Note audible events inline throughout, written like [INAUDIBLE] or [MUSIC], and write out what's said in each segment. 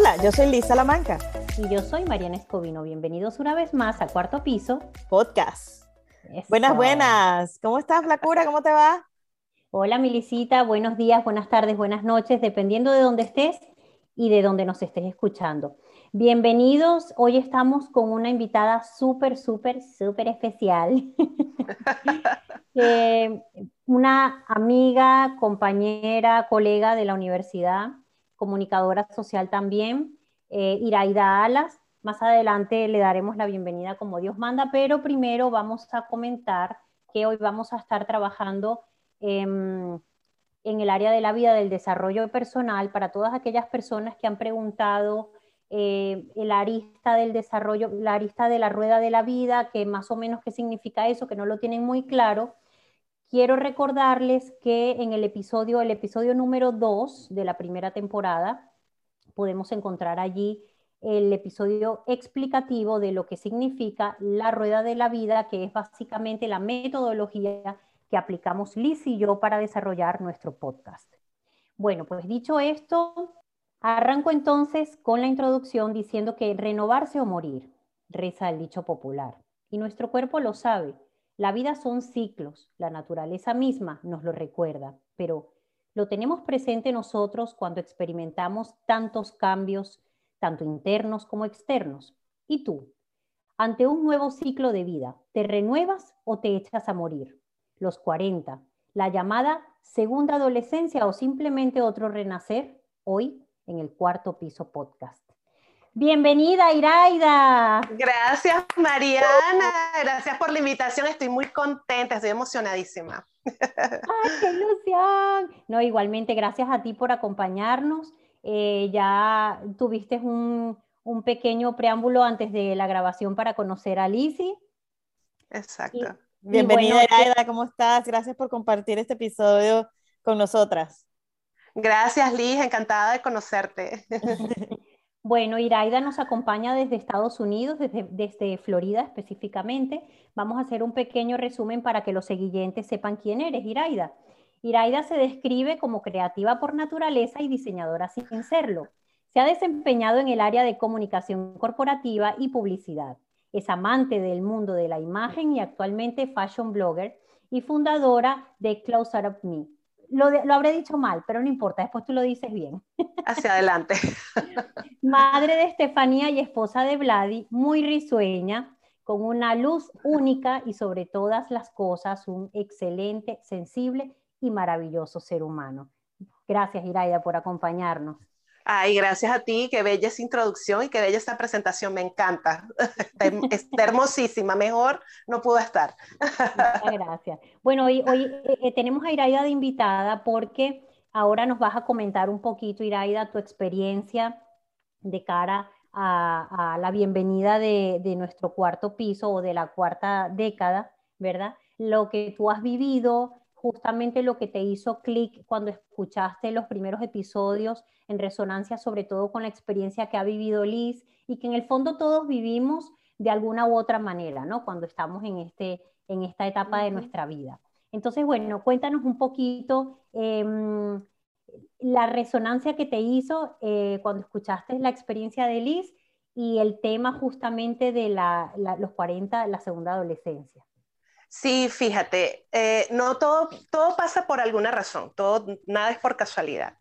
Hola, yo soy Lisa Salamanca. Y yo soy Mariana Escobino. Bienvenidos una vez más a Cuarto Piso Podcast. Buenas, buenas. ¿Cómo estás, Flacura? ¿Cómo te va? Hola, Milicita. Buenos días, buenas tardes, buenas noches, dependiendo de dónde estés y de dónde nos estés escuchando. Bienvenidos. Hoy estamos con una invitada súper, súper, súper especial. [LAUGHS] Eh, una amiga, compañera, colega de la universidad comunicadora social también, eh, Iraida Alas. Más adelante le daremos la bienvenida como Dios manda, pero primero vamos a comentar que hoy vamos a estar trabajando en el área de la vida del desarrollo personal para todas aquellas personas que han preguntado eh, el arista del desarrollo, la arista de la rueda de la vida, que más o menos qué significa eso, que no lo tienen muy claro. Quiero recordarles que en el episodio, el episodio número 2 de la primera temporada, podemos encontrar allí el episodio explicativo de lo que significa la rueda de la vida, que es básicamente la metodología que aplicamos Liz y yo para desarrollar nuestro podcast. Bueno, pues dicho esto, arranco entonces con la introducción diciendo que renovarse o morir, reza el dicho popular, y nuestro cuerpo lo sabe la vida son ciclos, la naturaleza misma nos lo recuerda, pero lo tenemos presente nosotros cuando experimentamos tantos cambios, tanto internos como externos. ¿Y tú? Ante un nuevo ciclo de vida, ¿te renuevas o te echas a morir? Los 40, la llamada segunda adolescencia o simplemente otro renacer, hoy en el cuarto piso podcast. Bienvenida, Iraida. Gracias, Mariana. Gracias por la invitación. Estoy muy contenta, estoy emocionadísima. ¡Ay, qué ilusión! No, igualmente, gracias a ti por acompañarnos. Eh, ya tuviste un, pequeño preámbulo antes de la grabación para conocer a Lizzie. Exacto. Bienvenida, Iraida. ¿Cómo estás? Gracias por compartir este episodio con nosotras. Gracias, Liz. Encantada de conocerte. [LAUGHS] Bueno, Iraida nos acompaña desde Estados Unidos, desde, Florida específicamente. Vamos a hacer un pequeño resumen para que los seguidores sepan quién eres, Iraida. Iraida se describe como creativa por naturaleza y diseñadora sin serlo. Se ha desempeñado en el área de comunicación corporativa y publicidad. Es amante del mundo de la imagen y actualmente fashion blogger y fundadora de Close Up Me, lo, habré dicho mal, pero no importa, después tú lo dices bien. Hacia adelante. [LAUGHS] Madre de Estefanía y esposa de Vladi, muy risueña, con una luz única y sobre todas las cosas un excelente, sensible y maravilloso ser humano. Gracias, Iraida, por acompañarnos. Ay, gracias a ti, qué bella esa introducción y qué bella esta presentación, me encanta. [LAUGHS] Está, hermosísima, mejor no pudo estar. Muchas gracias. Bueno, hoy, hoy eh, eh, tenemos a Iraida de invitada porque ahora nos vas a comentar un poquito, Iraida, tu experiencia de cara a, la bienvenida de, de nuestro cuarto piso o de la cuarta década, ¿verdad? Lo que tú has vivido, justamente lo que te hizo clic cuando escuchaste los primeros episodios en resonancia sobre todo con la experiencia que ha vivido Liz y que en el fondo todos vivimos de alguna u otra manera, ¿no? Cuando estamos en, este, en esta etapa de nuestra vida. Entonces, bueno, cuéntanos un poquito em, la resonancia que te hizo eh, cuando escuchaste la experiencia de Liz y el tema justamente de los 40, la segunda adolescencia. Sí, fíjate, eh, no todo, todo pasa por alguna razón, todo, nada es por casualidad.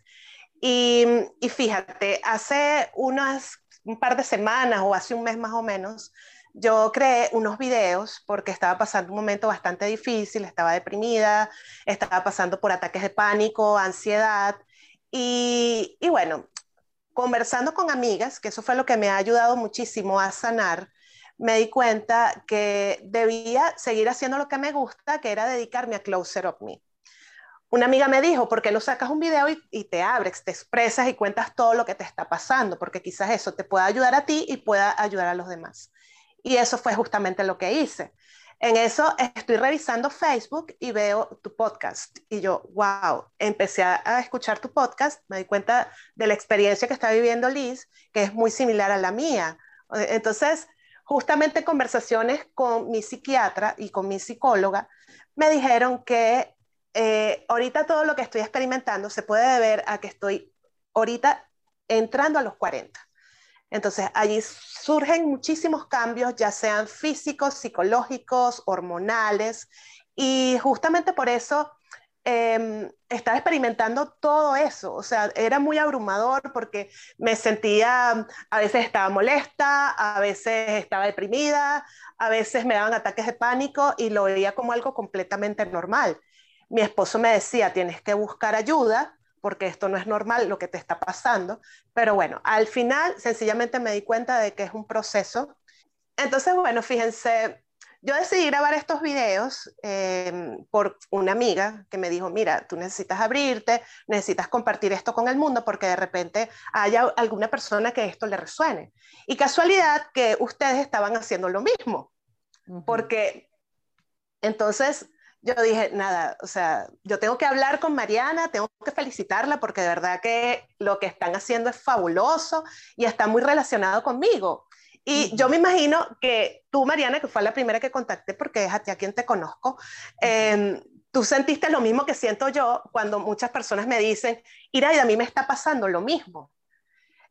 Y, fíjate, hace unas, un par de semanas o hace un mes más o menos, yo creé unos videos porque estaba pasando un momento bastante difícil, estaba deprimida, estaba pasando por ataques de pánico, ansiedad. Y, y bueno, conversando con amigas, que eso fue lo que me ha ayudado muchísimo a sanar, me di cuenta que debía seguir haciendo lo que me gusta, que era dedicarme a Closer of Me. Una amiga me dijo, ¿por qué no sacas un video y, te abres, te expresas y cuentas todo lo que te está pasando? Porque quizás eso te pueda ayudar a ti y pueda ayudar a los demás. Y eso fue justamente lo que hice. En eso estoy revisando Facebook y veo tu podcast. Y yo, wow, empecé a, escuchar tu podcast, me di cuenta de la experiencia que está viviendo Liz, que es muy similar a la mía. Entonces, justamente conversaciones con mi psiquiatra y con mi psicóloga, me dijeron que eh, ahorita todo lo que estoy experimentando se puede deber a que estoy ahorita entrando a los 40. Entonces, allí surgen muchísimos cambios, ya sean físicos, psicológicos, hormonales, y justamente por eso eh, estaba experimentando todo eso. O sea, era muy abrumador porque me sentía, a veces estaba molesta, a veces estaba deprimida, a veces me daban ataques de pánico y lo veía como algo completamente normal. Mi esposo me decía, tienes que buscar ayuda porque esto no es normal lo que te está pasando. Pero bueno, al final sencillamente me di cuenta de que es un proceso. Entonces, bueno, fíjense, yo decidí grabar estos videos em, por una amiga que me dijo, mira, tú necesitas abrirte, necesitas compartir esto con el mundo porque de repente haya alguna persona que esto le resuene. Y casualidad que ustedes estaban haciendo lo mismo, porque entonces yo dije, nada, o sea, yo tengo que hablar con Mariana, tengo que felicitarla porque de verdad que lo que están haciendo es fabuloso y está muy relacionado conmigo. Y yo me imagino que tú, Mariana, que fue la primera que contacté porque es a ti a quien te conozco, em, tú sentiste lo mismo que siento yo cuando muchas personas me dicen, Iraida, a mí me está pasando lo mismo.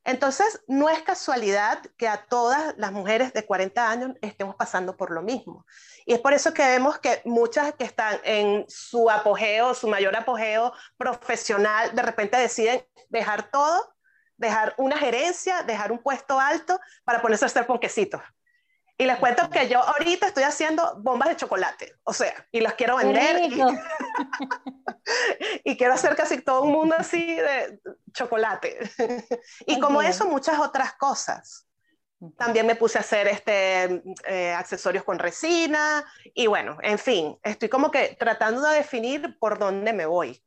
Entonces, no es casualidad que a todas las mujeres de 40 años estemos pasando por lo mismo. Y es por eso que vemos que muchas que están en su apogeo, su mayor apogeo profesional, de repente deciden dejar todo dejar una gerencia, dejar un puesto alto para ponerse a hacer ponquecitos. Y les cuento que yo ahorita estoy haciendo bombas de chocolate, o sea, y las quiero vender. Y, [LAUGHS] y, quiero hacer casi todo un mundo así de chocolate. [LAUGHS] y como eso, muchas otras cosas. También me puse a hacer este, eh, accesorios con resina y bueno, en fin, estoy como que tratando de definir por dónde me voy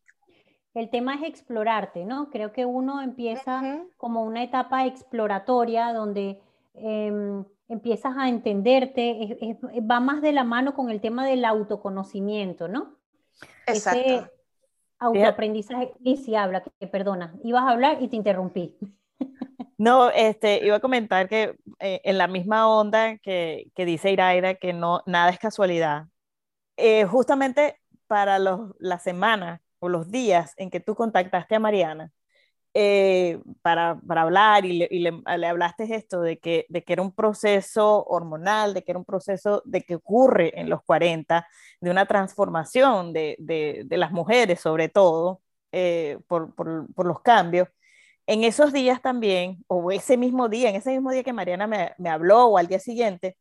el tema es explorarte, ¿no? Creo que uno empieza como una etapa exploratoria donde em, empiezas a entenderte, va más de la mano con el tema del autoconocimiento, ¿no? Exacto. Ese autoaprendizaje, y si habla, que, perdona, ibas a hablar y te interrumpí. [LAUGHS] No, este, iba a comentar que eh, en la misma onda que, que, dice Iraida, que no, nada es casualidad. Eh, justamente para los, la semana o los días en que tú contactaste a Mariana eh, para, para, hablar y, le, le, hablaste esto de que, de que era un proceso hormonal, de que era un proceso de que ocurre en los 40, de una transformación de, de, de las mujeres sobre todo eh, por, por, por, los cambios. En esos días también, o ese mismo día, en ese mismo día que Mariana me, me habló o al día siguiente,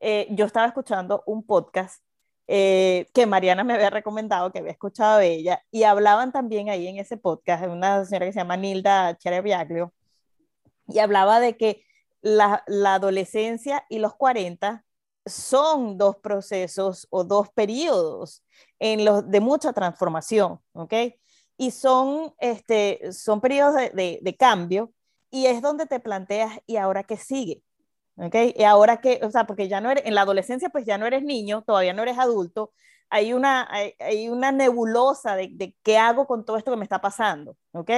eh, yo estaba escuchando un podcast eh, que Mariana me había recomendado, que había escuchado de ella, y hablaban también ahí en ese podcast de una señora que se llama Nilda Chereviaglio, y hablaba de que la, adolescencia y los 40 son dos procesos o dos periodos en los, de mucha transformación, ¿ok? Y son, este, son periodos de, de, de cambio y es donde te planteas, ¿y ahora qué sigue? ¿Ok? Y ahora que, o sea, porque ya no eres, en la adolescencia pues ya no eres niño, todavía no eres adulto, hay una, hay, una nebulosa de, de, qué hago con todo esto que me está pasando, ¿ok?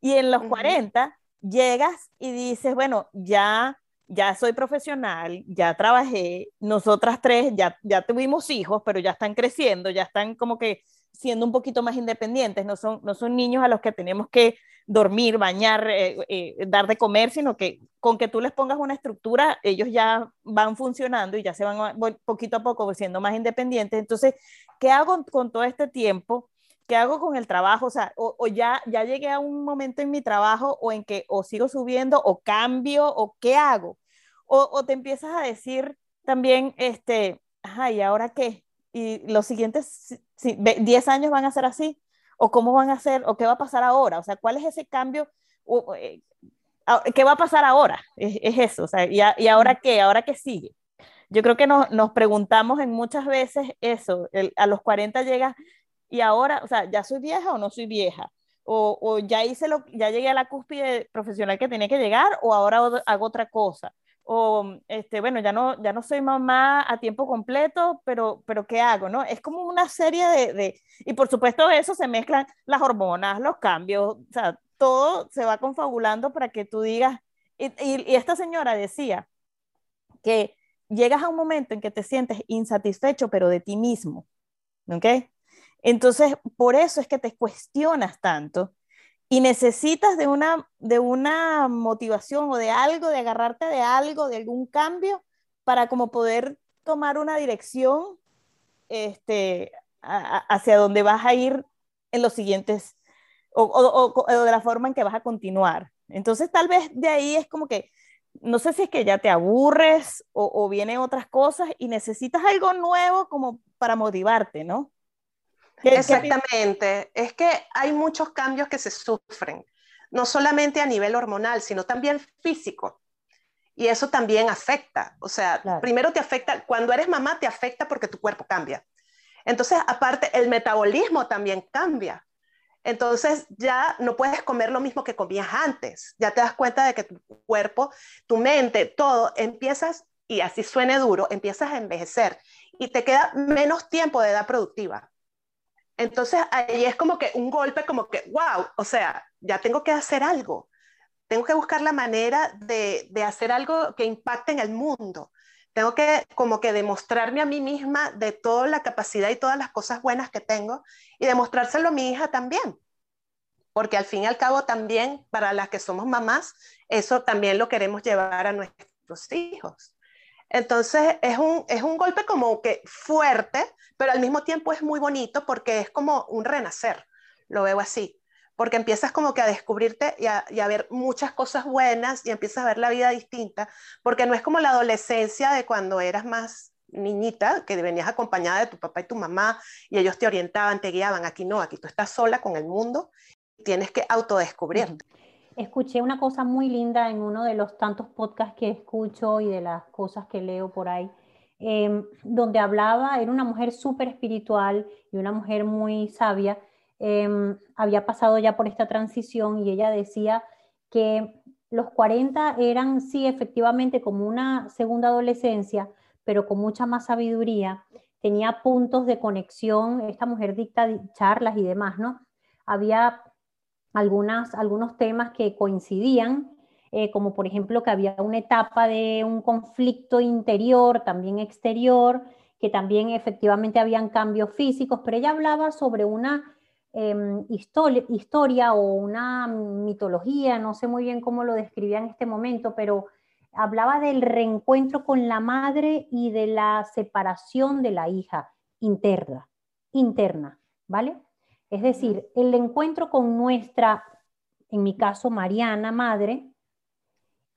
Y en los 40 llegas y dices, bueno, ya, ya soy profesional, ya trabajé, nosotras tres ya, ya tuvimos hijos, pero ya están creciendo, ya están como que siendo un poquito más independientes, no son, no son niños a los que tenemos que dormir, bañar, eh, eh, dar de comer, sino que con que tú les pongas una estructura, ellos ya van funcionando y ya se van poquito a poco siendo más independientes. Entonces, ¿qué hago con todo este tiempo? ¿Qué hago con el trabajo? O ya, ya llegué a un momento en mi trabajo o en que o sigo subiendo o cambio o qué hago. O, o te empiezas a decir también, este, ajá, ¿y ahora qué? Y los siguientes 10 años van a ser así o cómo van a ser, o qué va a pasar ahora, o sea, cuál es ese cambio, eh, qué va a pasar ahora, es, eso, o sea, y, y, ahora qué, ahora qué sigue. Yo creo que nos, nos preguntamos en muchas veces eso, a los 40 llega y ahora, o sea, ¿ya soy vieja o no soy vieja? O, o, ya hice lo, ya llegué a la cúspide profesional que tenía que llegar, o ahora hago otra cosa o este, bueno, ya no, ya no soy mamá a tiempo completo, pero, pero ¿qué hago? ¿no? Es como una serie de, de, y por supuesto eso se mezclan las hormonas, los cambios, o sea, todo se va confabulando para que tú digas, y, y, y esta señora decía que llegas a un momento en que te sientes insatisfecho, pero de ti mismo, ¿ok? Entonces, por eso es que te cuestionas tanto y necesitas de una, de una motivación o de algo, de agarrarte de algo, de algún cambio, para como poder tomar una dirección este, hacia donde vas a ir en los siguientes, o, o, o, de la forma en que vas a continuar. Entonces, tal vez de ahí es como que, no sé si es que ya te aburres o, vienen otras cosas y necesitas algo nuevo como para motivarte, ¿no? Exactamente. es que hay muchos cambios que se sufren, no solamente a nivel hormonal, sino también físico. Y eso también afecta. O sea, primero te afecta, cuando eres mamá te afecta porque tu cuerpo cambia. Entonces, aparte, el metabolismo también cambia. Entonces ya no puedes comer lo mismo que comías antes. Ya te das cuenta de que tu cuerpo, tu mente, todo empiezas, y así suene duro, empiezas a envejecer y te queda menos tiempo de edad productiva. Entonces ahí es como que un golpe, como que, wow, o sea, ya tengo que hacer algo. Tengo que buscar la manera de, de hacer algo que impacte en el mundo. Tengo que como que demostrarme a mí misma de toda la capacidad y todas las cosas buenas que tengo y demostrárselo a mi hija también. Porque al fin y al cabo también para las que somos mamás, eso también lo queremos llevar a nuestros hijos. Entonces es un, es un golpe como que fuerte, pero al mismo tiempo es muy bonito porque es como un renacer, lo veo así, porque empiezas como que a descubrirte y a, ver muchas cosas buenas y empiezas a ver la vida distinta, porque no es como la adolescencia de cuando eras más niñita, que venías acompañada de tu papá y tu mamá y ellos te orientaban, te guiaban, aquí no, aquí tú estás sola con el mundo y tienes que autodescubrirte escuché una cosa muy linda en uno de los tantos podcasts que escucho y de las cosas que leo por ahí, em, donde hablaba, era una mujer súper espiritual y una mujer muy sabia, em, había pasado ya por esta transición y ella decía que los 40 eran, sí, efectivamente como una segunda adolescencia, pero con mucha más sabiduría, tenía puntos de conexión, esta mujer dicta charlas y demás, ¿no? Había algunas, algunos temas que coincidían, eh, como por ejemplo que había una etapa de un conflicto interior, también exterior, que también efectivamente habían cambios físicos, pero ella hablaba sobre una em, historia, o una mitología, no sé muy bien cómo lo describía en este momento, pero hablaba del reencuentro con la madre y de la separación de la hija interna, interna, ¿vale? Es decir, el encuentro con nuestra, en mi caso, Mariana, madre,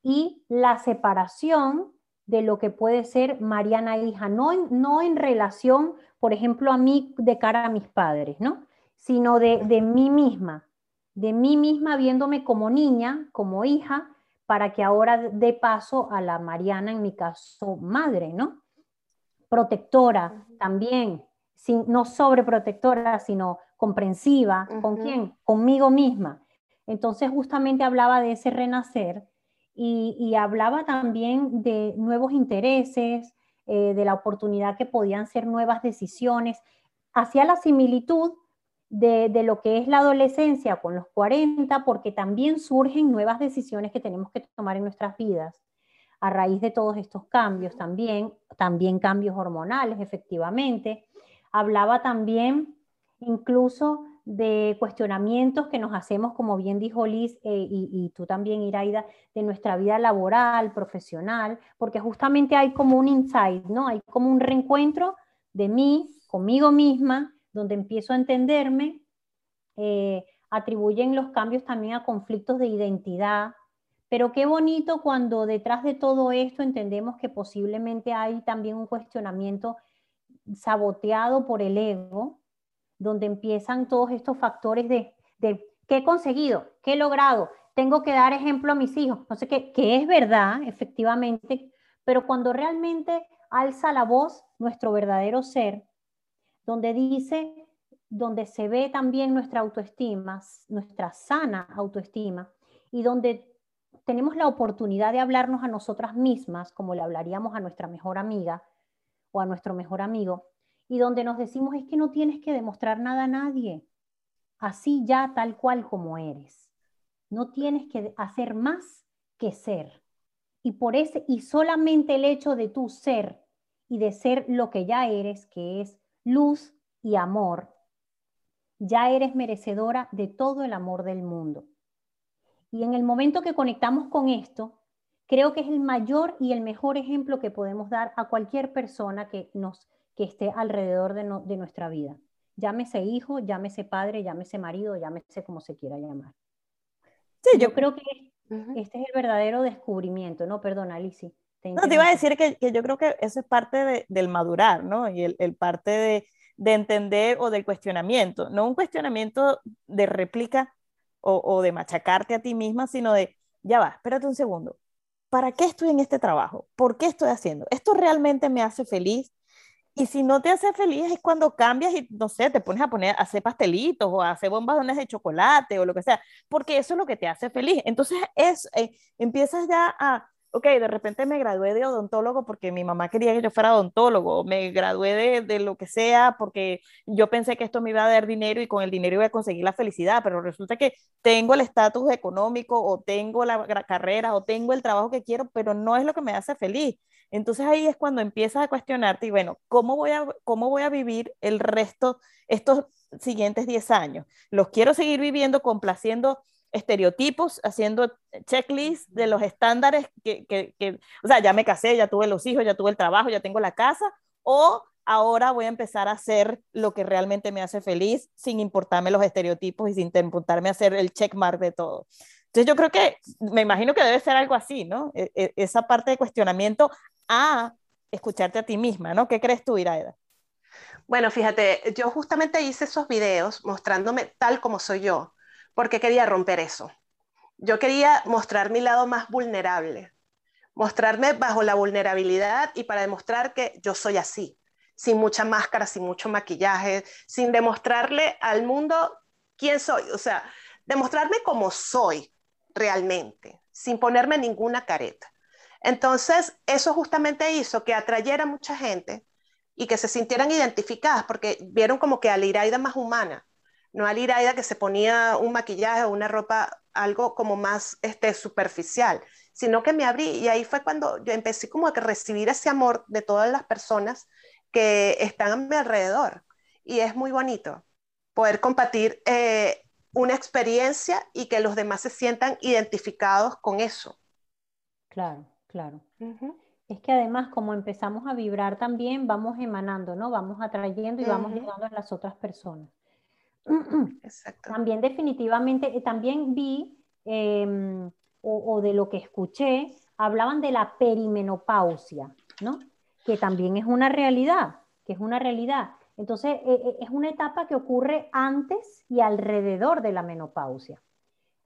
y la separación de lo que puede ser Mariana hija, no en, no en relación, por ejemplo, a mí de cara a mis padres, ¿no? Sino de, de mí misma, de mí misma viéndome como niña, como hija, para que ahora dé paso a la Mariana, en mi caso, madre, ¿no? Protectora también, sin, no sobreprotectora, sino comprensiva. ¿Con quién? Conmigo misma. Entonces justamente hablaba de ese renacer y, hablaba también de nuevos intereses, eh, de la oportunidad que podían ser nuevas decisiones. Hacía la similitud de, de, lo que es la adolescencia con los 40, porque también surgen nuevas decisiones que tenemos que tomar en nuestras vidas a raíz de todos estos cambios también, también cambios hormonales, efectivamente. Hablaba también incluso de cuestionamientos que nos hacemos, como bien dijo Liz eh, y, tú también, Iraida, de nuestra vida laboral, profesional, porque justamente hay como un insight, ¿no? Hay como un reencuentro de mí conmigo misma, donde empiezo a entenderme, eh, atribuyen los cambios también a conflictos de identidad, pero qué bonito cuando detrás de todo esto entendemos que posiblemente hay también un cuestionamiento saboteado por el ego, donde empiezan todos estos factores de, qué he conseguido, qué he logrado, tengo que dar ejemplo a mis hijos. No sé qué, que es verdad, efectivamente, pero cuando realmente alza la voz nuestro verdadero ser, donde dice, donde se ve también nuestra autoestima, nuestra sana autoestima, y donde tenemos la oportunidad de hablarnos a nosotras mismas, como le hablaríamos a nuestra mejor amiga o a nuestro mejor amigo, y donde nos decimos es que no tienes que demostrar nada a nadie, así ya tal cual como eres. No tienes que hacer más que ser. Y por ese y solamente el hecho de tu ser y de ser lo que ya eres, que es luz y amor, ya eres merecedora de todo el amor del mundo. Y en el momento que conectamos con esto, creo que es el mayor y el mejor ejemplo que podemos dar a cualquier persona que, nos, que esté alrededor de, de nuestra vida. Llámese hijo, llámese padre, llámese marido, llámese como se quiera llamar. Sí, yo, creo que este es el verdadero descubrimiento, ¿no? Perdona, Alicia. no, te iba a decir que, que, yo creo que eso es parte del madurar, ¿no? Y el, el parte de, de, entender o del cuestionamiento, no un cuestionamiento de réplica o, o, de machacarte a ti misma, sino de, ya va, espérate un segundo, ¿para qué estoy en este trabajo? ¿Por qué estoy haciendo? ¿Esto realmente me hace feliz? Y si no te hace feliz es cuando cambias y, no sé, te pones a poner, a hacer pastelitos o a hacer bombadones de chocolate o lo que sea, porque eso es lo que te hace feliz. Entonces es, eh, empiezas ya a, ok, de repente me gradué de odontólogo porque mi mamá quería que yo fuera odontólogo, me gradué de, de, lo que sea porque yo pensé que esto me iba a dar dinero y con el dinero iba a conseguir la felicidad, pero resulta que tengo el estatus económico o tengo la carrera o tengo el trabajo que quiero, pero no es lo que me hace feliz. Entonces ahí es cuando empiezas a cuestionarte y bueno, ¿cómo voy a, cómo voy a vivir el resto, estos siguientes 10 años? ¿Los quiero seguir viviendo complaciendo estereotipos, haciendo checklists de los estándares que, que, que, o sea, ya me casé, ya tuve los hijos, ya tuve el trabajo, ya tengo la casa, o ahora voy a empezar a hacer lo que realmente me hace feliz sin importarme los estereotipos y sin importarme hacer el checkmark de todo. Entonces yo creo que, me imagino que debe ser algo así, ¿no? E, e, esa parte de cuestionamiento a escucharte a ti misma, ¿no? ¿Qué crees tú, Iraida? Bueno, fíjate, yo justamente hice esos videos mostrándome tal como soy yo, porque quería romper eso. Yo quería mostrar mi lado más vulnerable, mostrarme bajo la vulnerabilidad y para demostrar que yo soy así, sin mucha máscara, sin mucho maquillaje, sin demostrarle al mundo quién soy, o sea, demostrarme como soy realmente, sin ponerme ninguna careta. Entonces, eso justamente hizo que atrayera mucha gente y que se sintieran identificadas, porque vieron como que a la Iraida más humana, no a la Iraida que se ponía un maquillaje o una ropa, algo como más este, superficial, sino que me abrí y ahí fue cuando yo empecé como a recibir ese amor de todas las personas que están a mi alrededor. Y es muy bonito poder compartir eh, una experiencia y que los demás se sientan identificados con eso. Claro. Claro. Es que además, como empezamos a vibrar también, vamos emanando, ¿no? Vamos atrayendo y vamos ayudando a las otras personas. Exacto. También definitivamente, eh, también vi, em, o, de lo que escuché, hablaban de la perimenopausia, ¿no? Que también es una realidad, que es una realidad. Entonces, eh, eh, es una etapa que ocurre antes y alrededor de la menopausia.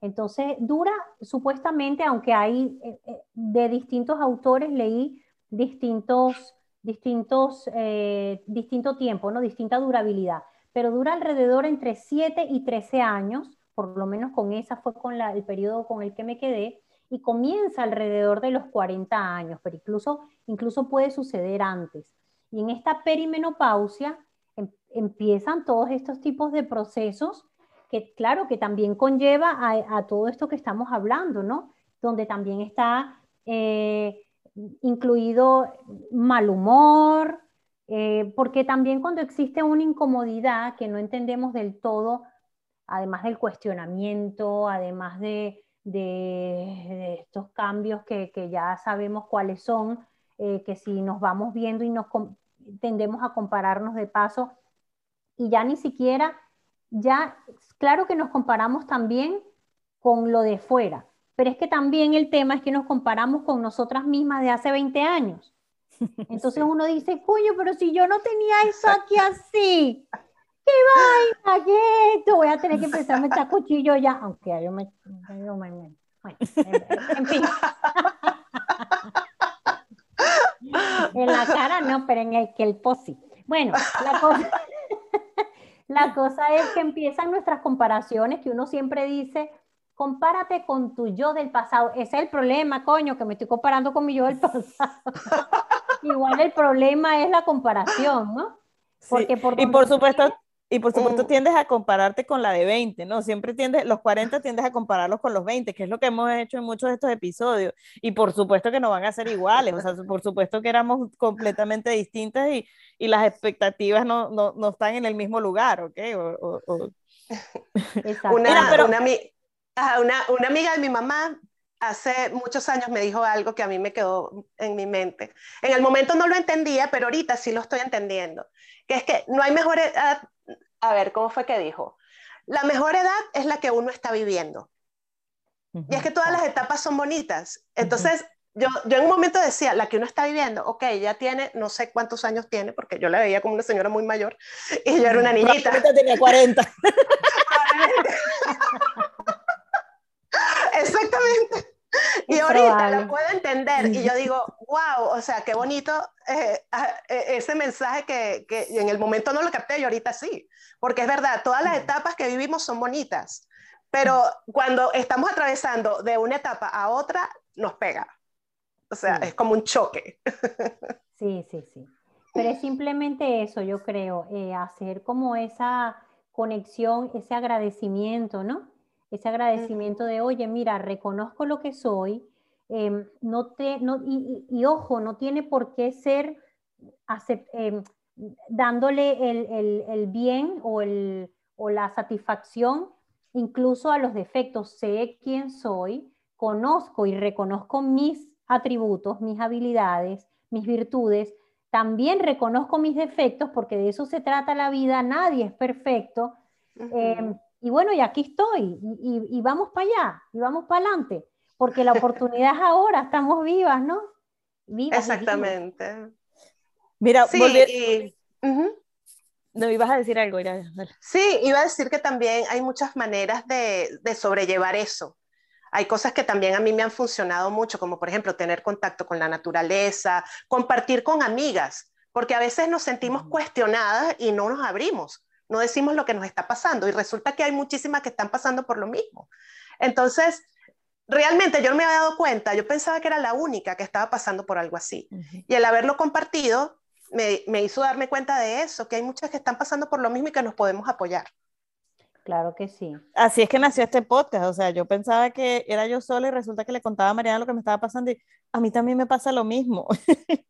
Entonces, dura supuestamente, aunque hay eh, de distintos autores, leí distintos, distintos, eh, distinto tiempo, ¿no? distinta durabilidad, pero dura alrededor entre 7 y 13 años, por lo menos con esa fue con la, el periodo con el que me quedé, y comienza alrededor de los 40 años, pero incluso, incluso puede suceder antes. Y en esta perimenopausia em, empiezan todos estos tipos de procesos que claro, que también conlleva a, todo esto que estamos hablando, ¿no? Donde también está eh, incluido mal humor, eh, porque también cuando existe una incomodidad que no entendemos del todo, además del cuestionamiento, además de, estos cambios que, ya sabemos cuáles son, eh, que si nos vamos viendo y nos tendemos a compararnos de paso, y ya ni siquiera ya, claro que nos comparamos también con lo de fuera, pero es que también el tema es que nos comparamos con nosotras mismas de hace 20 años. Entonces uno dice, coño, pero si yo no tenía eso aquí así, qué vaina, qué esto, voy a tener que empezar a meter cuchillo ya, aunque yo me... bueno, en fin. [LAUGHS] en la cara no, pero en el que el posi. Bueno, la cosa... [LAUGHS] La cosa es que empiezan nuestras comparaciones, que uno siempre dice, compárate con tu yo del pasado. Ese es el problema, coño, que me estoy comparando con mi yo del [LAUGHS] pasado. Igual el problema es la comparación, ¿no? Porque por y por supuesto, Y por supuesto Mm. tiendes a compararte con la de 20, ¿no? Siempre tiendes, los 40 tiendes a compararlos con los 20, que es lo que hemos hecho en muchos de estos episodios. Y por supuesto que no van a ser iguales, o sea, por supuesto que éramos completamente distintas y, y las expectativas no, no, no están en el mismo lugar, ¿ok? O, o-. [LAUGHS] Una, Mira, pero- una, ajá, una- una amiga de mi mamá hace muchos años me dijo algo que a mí me quedó en mi mente. En el momento no lo entendía, pero ahorita sí lo estoy entendiendo. Que es que no hay mejor edad. A ver, ¿cómo fue que dijo? La mejor edad es la que uno está viviendo. Y es que todas las etapas son bonitas. Entonces, yo, yo en un momento decía, la que uno está viviendo, ok, ya tiene, no sé cuántos años tiene, porque yo la veía como una señora muy mayor y yo era una niñita. Tenía 40. [LAUGHS] Exactamente. [LAUGHS] Y ahorita la puedo entender y yo digo, wow, o sea, qué bonito eh, eh, ese mensaje que, que en el momento no lo capté y ahorita sí, porque es verdad, todas las etapas que vivimos son bonitas, pero cuando estamos atravesando de una etapa a otra, nos pega. O sea, Sí. es como un choque. [LAUGHS] Sí, sí, sí. Pero es simplemente eso, yo creo, eh, hacer como esa conexión, ese agradecimiento, ¿no? Ese agradecimiento de, oye, mira, reconozco lo que soy, em, no te, no, y, y- y ojo, no tiene por qué ser em, dándole el, el- el bien o, el, o la satisfacción incluso a los defectos. Sé quién soy, conozco y reconozco mis atributos, mis habilidades, mis virtudes. También reconozco mis defectos porque de eso se trata la vida. Nadie es perfecto. Eh, y bueno, y aquí estoy, y, y- y vamos para allá, y vamos para adelante, porque la oportunidad es ahora, estamos vivas, ¿no? Vivas. Exactamente. Mira, Sí, volvi- y, ujú. no ibas a decir algo, Ira. Sí, iba a decir que también hay muchas maneras de, de sobrellevar eso. Hay cosas que también a mí me han funcionado mucho, como por ejemplo tener contacto con la naturaleza, compartir con amigas, porque a veces nos sentimos cuestionadas y no nos abrimos, no decimos lo que nos está pasando y resulta que hay muchísimas que están pasando por lo mismo. Entonces, realmente yo no me había dado cuenta, yo pensaba que era la única que estaba pasando por algo así. Y el haberlo compartido me, me hizo darme cuenta de eso, que hay muchas que están pasando por lo mismo y que nos podemos apoyar. Claro que sí. Así es que nació este podcast, o sea, yo pensaba que era yo sola y resulta que le contaba a Mariana lo que me estaba pasando y a mí también me pasa lo mismo.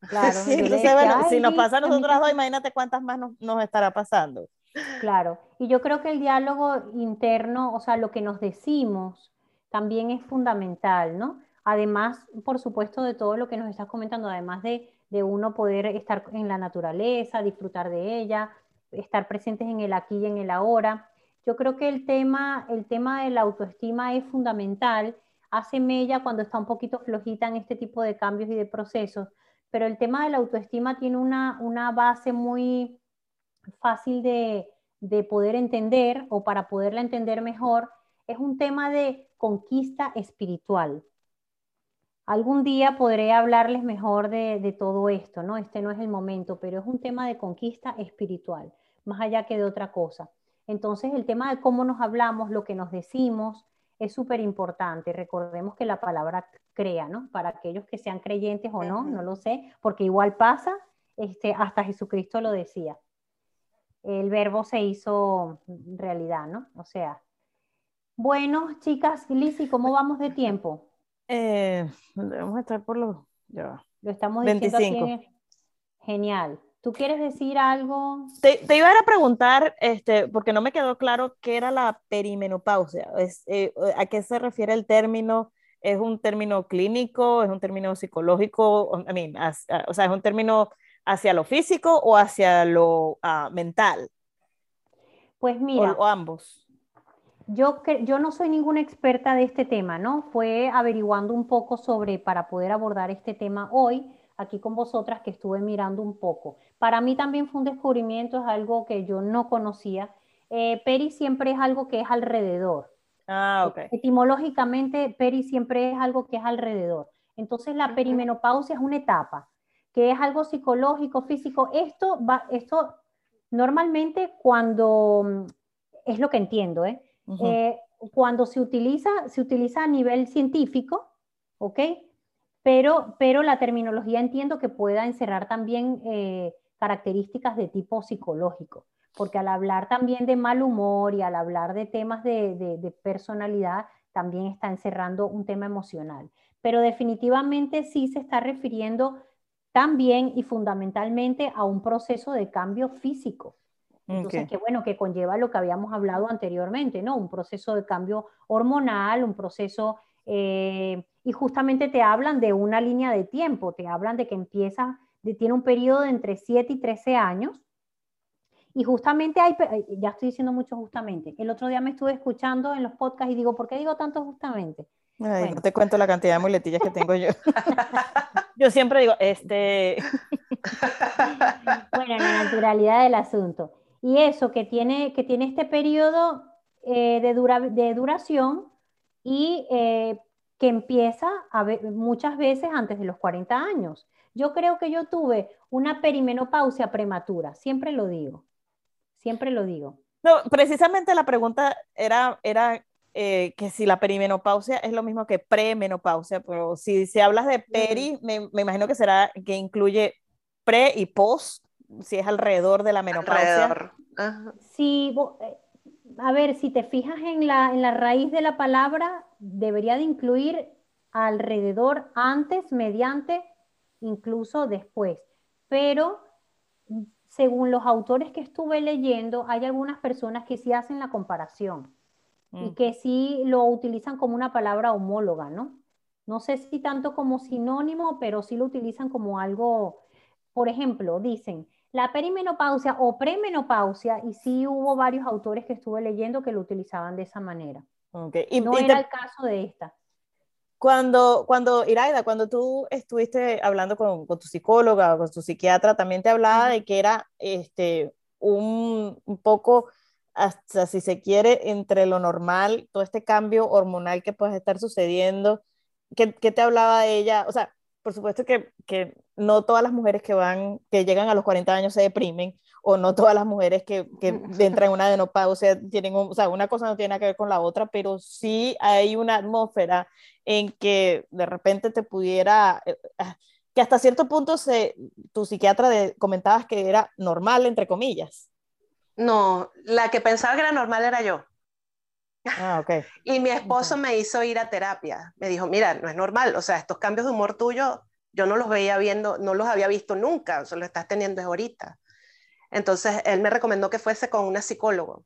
Claro, [LAUGHS] Sí, entonces, bueno, "Ay, si nos pasa a nosotras dos, también". imagínate cuántas más nos, nos estará pasando. Claro, y yo creo que el diálogo interno, o sea, lo que nos decimos, también es fundamental, ¿no? Además, por supuesto, de todo lo que nos estás comentando, además de, de uno poder estar en la naturaleza, disfrutar de ella, estar presentes en el aquí y en el ahora. Yo creo que el tema, el tema de la autoestima es fundamental, hace mella cuando está un poquito flojita en este tipo de cambios y de procesos, pero el tema de la autoestima tiene una, una base muy fácil de, de poder entender o para poderla entender mejor, es un tema de conquista espiritual. Algún día podré hablarles mejor de, de, todo esto, ¿no? Este no es el momento, pero es un tema de conquista espiritual, más allá que de otra cosa. Entonces, el tema de cómo nos hablamos, lo que nos decimos, es súper importante. Recordemos que la palabra crea, ¿no? Para aquellos que sean creyentes o no, no lo sé, porque igual pasa, este, hasta Jesucristo lo decía. El verbo se hizo realidad, ¿no? O sea, bueno, chicas, Lizzy, ¿cómo vamos de tiempo? Eh, debemos estar por los... Ya. Lo estamos diciendo 25. aquí. En... Genial. ¿Tú quieres decir algo? Te, te, iba a preguntar, este, porque no me quedó claro qué era la perimenopausia. Es, eh, ¿A qué se refiere el término? ¿Es un término clínico? ¿Es un término psicológico? I mean, as, o sea, ¿es un término hacia lo físico o hacia lo uh, mental? Pues mira. O, o ambos. Yo, yo no soy ninguna experta de este tema, ¿no? Fue averiguando un poco sobre, para poder abordar este tema hoy, aquí con vosotras, que estuve mirando un poco. Para mí también fue un descubrimiento, es algo que yo no conocía. Eh, peri siempre es algo que es alrededor. Ah, ok. Etimológicamente, peri siempre es algo que es alrededor. Entonces, la perimenopausia es una etapa, que es algo psicológico, físico. Esto, va, esto normalmente cuando, es lo que entiendo, ¿eh? Uh -huh. eh, cuando se utiliza, se utiliza a nivel científico, ¿ok? Pero, pero la terminología entiendo que pueda encerrar también eh, características de tipo psicológico, porque al hablar también de mal humor y al hablar de temas de, de personalidad, también está encerrando un tema emocional. Pero definitivamente sí se está refiriendo también y fundamentalmente a un proceso de cambio físico. Entonces, que bueno, que conlleva lo que habíamos hablado anteriormente, ¿no? Un proceso de cambio hormonal, un proceso, eh, y justamente te hablan de una línea de tiempo, te hablan de que empieza, de, tiene un periodo de entre 7 y 13 años, y justamente hay, ya estoy diciendo mucho justamente, el otro día me estuve escuchando en los podcasts y digo, ¿por qué digo tanto justamente? Ay, No te cuento la cantidad de muletillas que tengo yo. [LAUGHS] yo siempre digo, este... [LAUGHS] bueno, la naturalidad del asunto. Y eso que tiene, que tiene este periodo eh, de, dura, de, duración y eh, que empieza a muchas veces antes de los 40 años. Yo creo que yo tuve una perimenopausia prematura, siempre lo digo, siempre lo digo. No, precisamente la pregunta era, era eh, que si la perimenopausia es lo mismo que premenopausia, pero si, si hablas de peri, me, me, imagino que será que incluye pre y post, si es alrededor de la menopausia. Sí, eh, a ver, si te fijas en la, en la raíz de la palabra, debería de incluir alrededor, antes, mediante, incluso después. Pero según los autores que estuve leyendo, hay algunas personas que sí hacen la comparación y mm. que sí lo utilizan como una palabra homóloga, ¿no? No sé si tanto como sinónimo, pero sí lo utilizan como algo, por ejemplo, dicen la perimenopausia o premenopausia, y sí hubo varios autores que estuve leyendo que lo utilizaban de esa manera. Y, no era el caso de esta. Cuando, cuando, Iraida, cuando tú estuviste hablando con, con, tu psicóloga o con tu psiquiatra, también te hablaba de que era este, un, un poco hasta si se quiere, entre lo normal, todo este cambio hormonal que puede estar sucediendo. ¿Qué, qué te hablaba de ella? O sea, por supuesto que, que, no todas las mujeres que van, que llegan a los 40 años se deprimen, o no todas las mujeres que, que [LAUGHS] entran en una denopausia tienen, o sea, una cosa no tiene nada que ver con la otra, pero sí hay una atmósfera en que de repente te pudiera, eh, ah, que hasta cierto punto se, tu psiquiatra de, comentabas que era normal, entre comillas. No, la que pensaba que era normal era yo. Ah, okay. [LAUGHS] y mi esposo me hizo ir a terapia. Me dijo, mira, no es normal, o sea, estos cambios de humor tuyo, yo no los veía viendo, no los había visto nunca, solo estás teniendo ahorita. Entonces, él me recomendó que fuese con una psicólogo.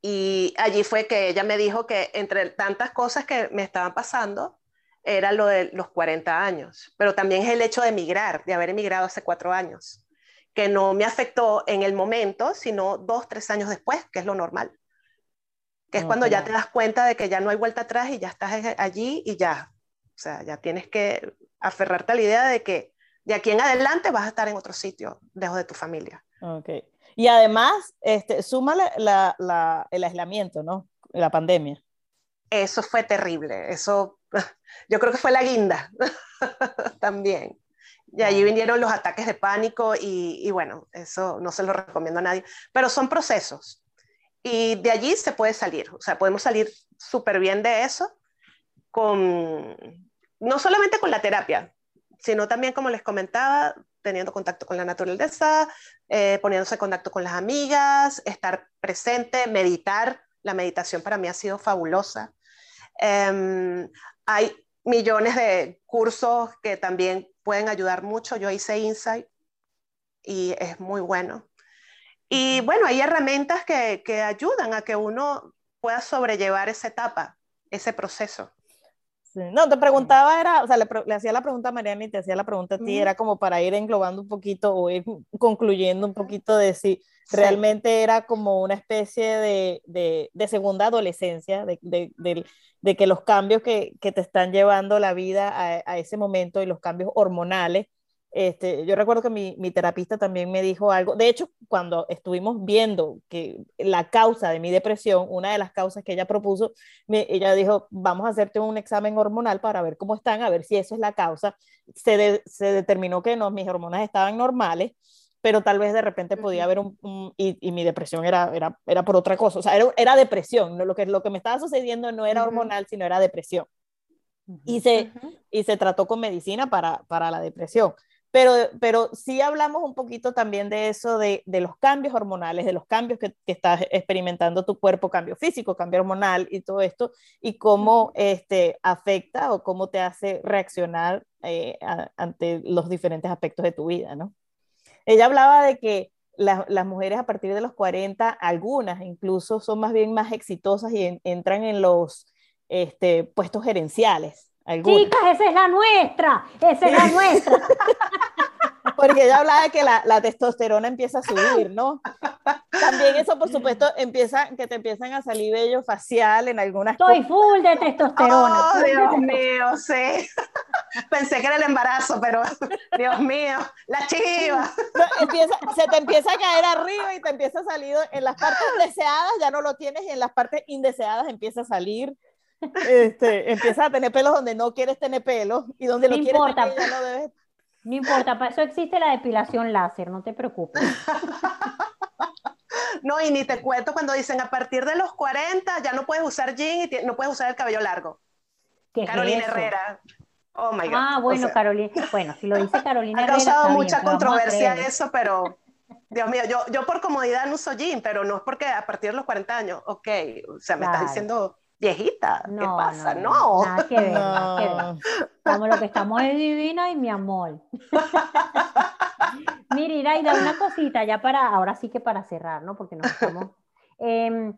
Y allí fue que ella me dijo que entre tantas cosas que me estaban pasando, era lo de los 40 años, pero también es el hecho de emigrar, de haber emigrado hace cuatro años que no me afectó en el momento, sino dos, tres años después, que es lo normal. Que es cuando ya te das cuenta de que ya no hay vuelta atrás y ya estás allí y ya. O sea, ya tienes que aferrarte a la idea de que de aquí en adelante vas a estar en otro sitio, lejos de tu familia. Ok. Y además, este, súmale la, la, el aislamiento, ¿no? La pandemia. Eso fue terrible. Eso, [LAUGHS] yo creo que fue la guinda [LAUGHS] también. Y allí vinieron los ataques de pánico y, bueno, eso no se lo recomiendo a nadie, pero son procesos. Y de allí se puede salir, o sea, podemos salir súper bien de eso con, no solamente con la terapia, sino también, como les comentaba, teniendo contacto con la naturaleza, eh, poniéndose en contacto con las amigas, estar presente, meditar. La meditación para mí ha sido fabulosa. Em, hay millones de cursos que también pueden ayudar mucho. Yo hice Insight y es muy bueno. Y bueno, hay herramientas que, que ayudan a que uno pueda sobrellevar esa etapa, ese proceso. No, te preguntaba, era, o sea, le, hacía la pregunta a Mariana y te hacía la pregunta a ti, era como para ir englobando un poquito o ir concluyendo un poquito de si realmente era como una especie de, de, de segunda adolescencia, de, de, que los cambios que, que, te están llevando la vida a, a, ese momento y los cambios hormonales este, yo recuerdo que mi, mi, terapista también me dijo algo. De hecho, cuando estuvimos viendo que la causa de mi depresión, una de las causas que ella propuso, me, ella dijo, vamos a hacerte un examen hormonal para ver cómo están, a ver si eso es la causa. Se, se determinó que no, mis hormonas estaban normales, pero tal vez de repente podía haber un, y, y, mi depresión era, era, era por otra cosa, o sea, era, era depresión, ¿no? lo, que, lo que me estaba sucediendo no era hormonal, sino era depresión. y, se, y se trató con medicina para, para la depresión pero, pero sí hablamos un poquito también de eso, de, de los cambios hormonales, de los cambios que, que estás experimentando tu cuerpo, cambio físico, cambio hormonal y todo esto, y cómo este, afecta o cómo te hace reaccionar eh, a, ante los diferentes aspectos de tu vida, ¿no? Ella hablaba de que la, las mujeres a partir de los 40, algunas incluso son más bien más exitosas y en, entran en los este, puestos gerenciales. Algunas. Chicas, esa es la nuestra, esa es la nuestra. [LAUGHS] Porque ella hablaba de que la, la, testosterona empieza a subir, ¿no? También eso, por supuesto, empieza, que te empiezan a salir vello facial en algunas Estoy full de testosterona. Oh, Dios mío, sí. Pensé que era el embarazo, pero [LAUGHS] Dios mío, la chiva. No, empieza, se te empieza a caer arriba y te empieza a salir en las partes deseadas, ya no lo tienes, y en las partes indeseadas empieza a salir. Este, empiezas a tener pelos donde no quieres tener pelos y donde No lo quieres importa. tener ya no debes No importa, para eso existe la depilación láser, no te preocupes. [LAUGHS] No, y ni te cuento cuando dicen a partir de los 40 ya no puedes usar jean y no puedes usar el cabello largo. ¿Qué es Carolina? Herrera. Oh my God. Ah, O bueno, sea, Carolina. Bueno, si lo dice [LAUGHS] Carolina ha Herrera, causado está bien, mucha controversia eso, pero Dios mío, yo, yo por comodidad no uso jean, pero no es porque a partir de los 40 años, ok, o sea, me Claro. estás diciendo viejita, ¿qué No, pasa? no, No. Nada que ver, nada que ver. Estamos lo que estamos es divina y mi amor. [LAUGHS] Mira, Iraida, una cosita ya para, ahora sí que para cerrar, ¿no? Porque nos estamos. Em,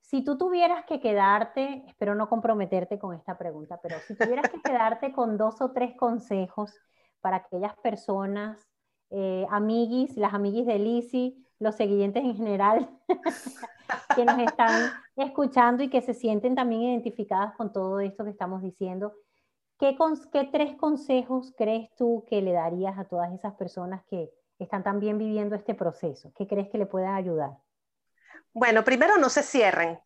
si tú tuvieras que quedarte, espero no comprometerte con esta pregunta, pero si tuvieras que quedarte con dos o tres consejos para aquellas personas, eh, amiguis, las amiguis de Lisi, los siguientes en general, [LAUGHS] que nos están escuchando y que se sienten también identificadas con todo esto que estamos diciendo, ¿qué, qué tres consejos crees tú que le darías a todas esas personas que están también viviendo este proceso? ¿Qué crees que le puedan ayudar? Bueno, primero no se cierren,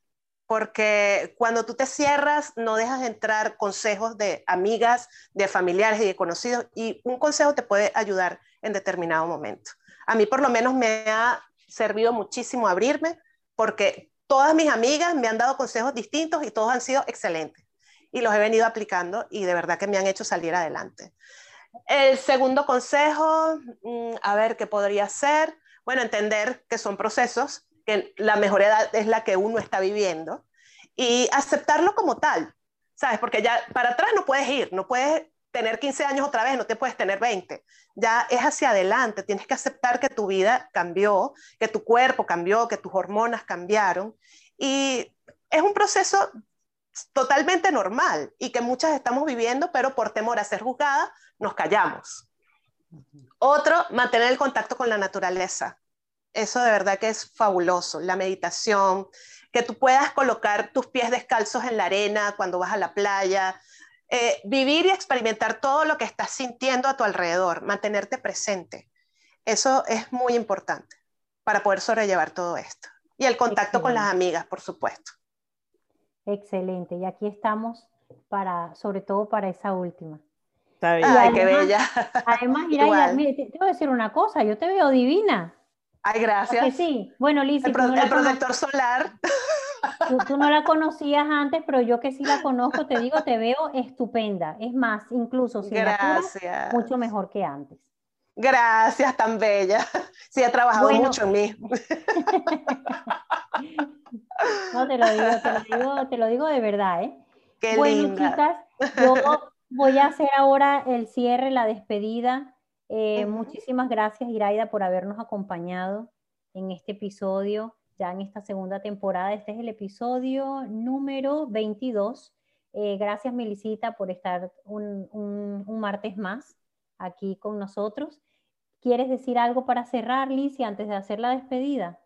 porque cuando tú te cierras no dejas entrar consejos de amigas, de familiares y de conocidos, y un consejo te puede ayudar en determinado momento. A mí por lo menos me ha servido muchísimo abrirme, porque todas mis amigas me han dado consejos distintos y todos han sido excelentes. Y los he venido aplicando y de verdad que me han hecho salir adelante. El segundo consejo, mm, a ver qué podría ser. Bueno, entender que son procesos, que la mejor edad es la que uno está viviendo y aceptarlo como tal, ¿sabes? Porque ya para atrás no puedes ir, no puedes tener 15 años otra vez, no te puedes tener 20. Ya es hacia adelante, tienes que aceptar que tu vida cambió, que tu cuerpo cambió, que tus hormonas cambiaron y es un proceso totalmente normal y que muchas estamos viviendo, pero por temor a ser juzgadas nos callamos. Otro, mantener el contacto con la naturaleza. Eso de verdad que es fabuloso, la meditación, que tú puedas colocar tus pies descalzos en la arena cuando vas a la playa, eh, vivir y experimentar todo lo que estás sintiendo a tu alrededor, mantenerte presente. Eso es muy importante para poder sobrellevar todo esto. Y el contacto con las amigas, por supuesto. Excelente. Y aquí estamos para, sobre todo para esa última. Está bien. Ay, qué bella. Además, [LAUGHS] Igual. mire, te, te voy a decir una cosa, yo te veo divina. Ay, ¿A que gracias. sí? Bueno, Lizzy, El, pro- el protector solar. [LAUGHS] tú- tú no la conocías antes, pero yo que sí la conozco, te digo, te veo estupenda. Es más, incluso sin la cura, mucho mejor que antes. Gracias, tan bella. Sí, ha trabajado Bueno. mucho en mí. [LAUGHS] No, te lo digo, te lo digo, te lo digo de verdad, ¿eh? Qué Bueno, linda. chicas, yo voy a hacer ahora el cierre, la despedida. Eh. Muchísimas gracias, Iraida, por habernos acompañado en este episodio, ya en esta segunda temporada. Este es el episodio número 22. Eh, gracias, Melisita, por estar un, martes más aquí con nosotros. ¿Quieres decir algo para cerrar, Lizy, antes de hacer la despedida?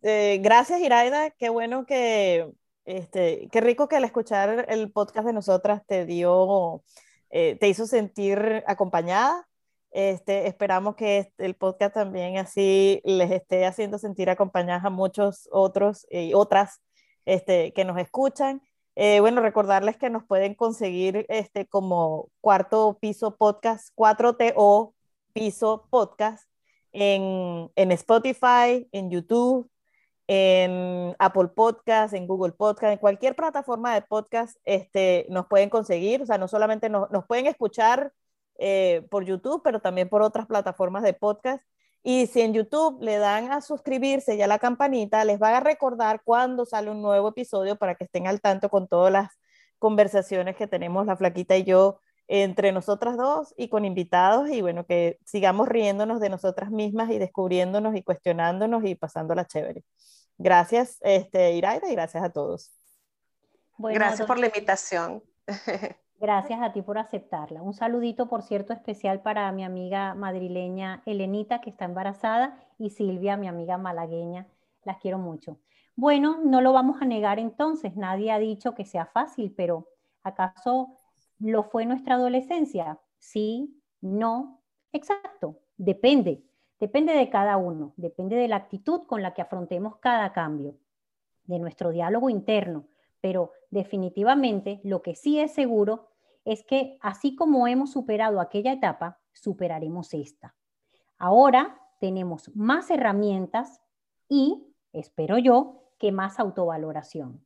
Eh, gracias, Iraida. Qué bueno que, este, qué rico que al escuchar el podcast de nosotras te dio, eh, te hizo sentir acompañada. Este, esperamos que el podcast también así les esté haciendo sentir acompañadas a muchos otros y otras este, que nos escuchan. Eh, bueno, recordarles que nos pueden conseguir este, como Cuarto Piso Podcast, 4TO Piso Podcast en, en Spotify, en YouTube, en Apple Podcast, en Google Podcast, en cualquier plataforma de podcast este, nos pueden conseguir, o sea, no solamente nos, nos pueden escuchar eh, por YouTube, pero también por otras plataformas de podcast. Y si en YouTube le dan a suscribirse y a la campanita, les va a recordar cuando sale un nuevo episodio para que estén al tanto con todas las conversaciones que tenemos la flaquita y yo entre nosotras dos y con invitados y bueno, que sigamos riéndonos de nosotras mismas y descubriéndonos y cuestionándonos y pasándola chévere. Gracias, este, Iraida, y gracias a todos. gracias por la invitación. [LAUGHS] Gracias a ti por aceptarla. Un saludito, por cierto, especial para mi amiga madrileña Elenita, que está embarazada, y Silvia, mi amiga malagueña. Las quiero mucho. Bueno, no lo vamos a negar entonces. Nadie ha dicho que sea fácil, pero ¿acaso lo fue nuestra adolescencia? Sí, no, exacto. Depende. Depende de cada uno. Depende de la actitud con la que afrontemos cada cambio, de nuestro diálogo interno. Pero definitivamente lo que sí es seguro es que así como hemos superado aquella etapa, superaremos esta. Ahora tenemos más herramientas y, espero yo, que más autovaloración.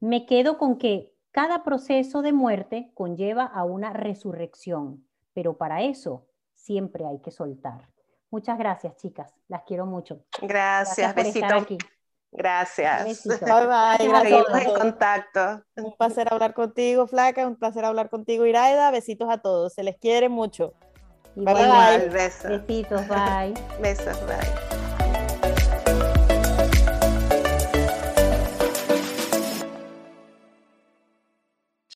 Me quedo con que cada proceso de muerte conlleva a una resurrección, pero para eso siempre hay que soltar. Muchas gracias, chicas. Las quiero mucho. Gracias, gracias aquí. Gracias. [LAUGHS] Bye bye. Gracias en contacto. Un placer hablar contigo, Flaca. Un placer hablar contigo, Iraida. Besitos a todos. Se les quiere mucho. Bye bye. Besitos, bye. Besos, bye.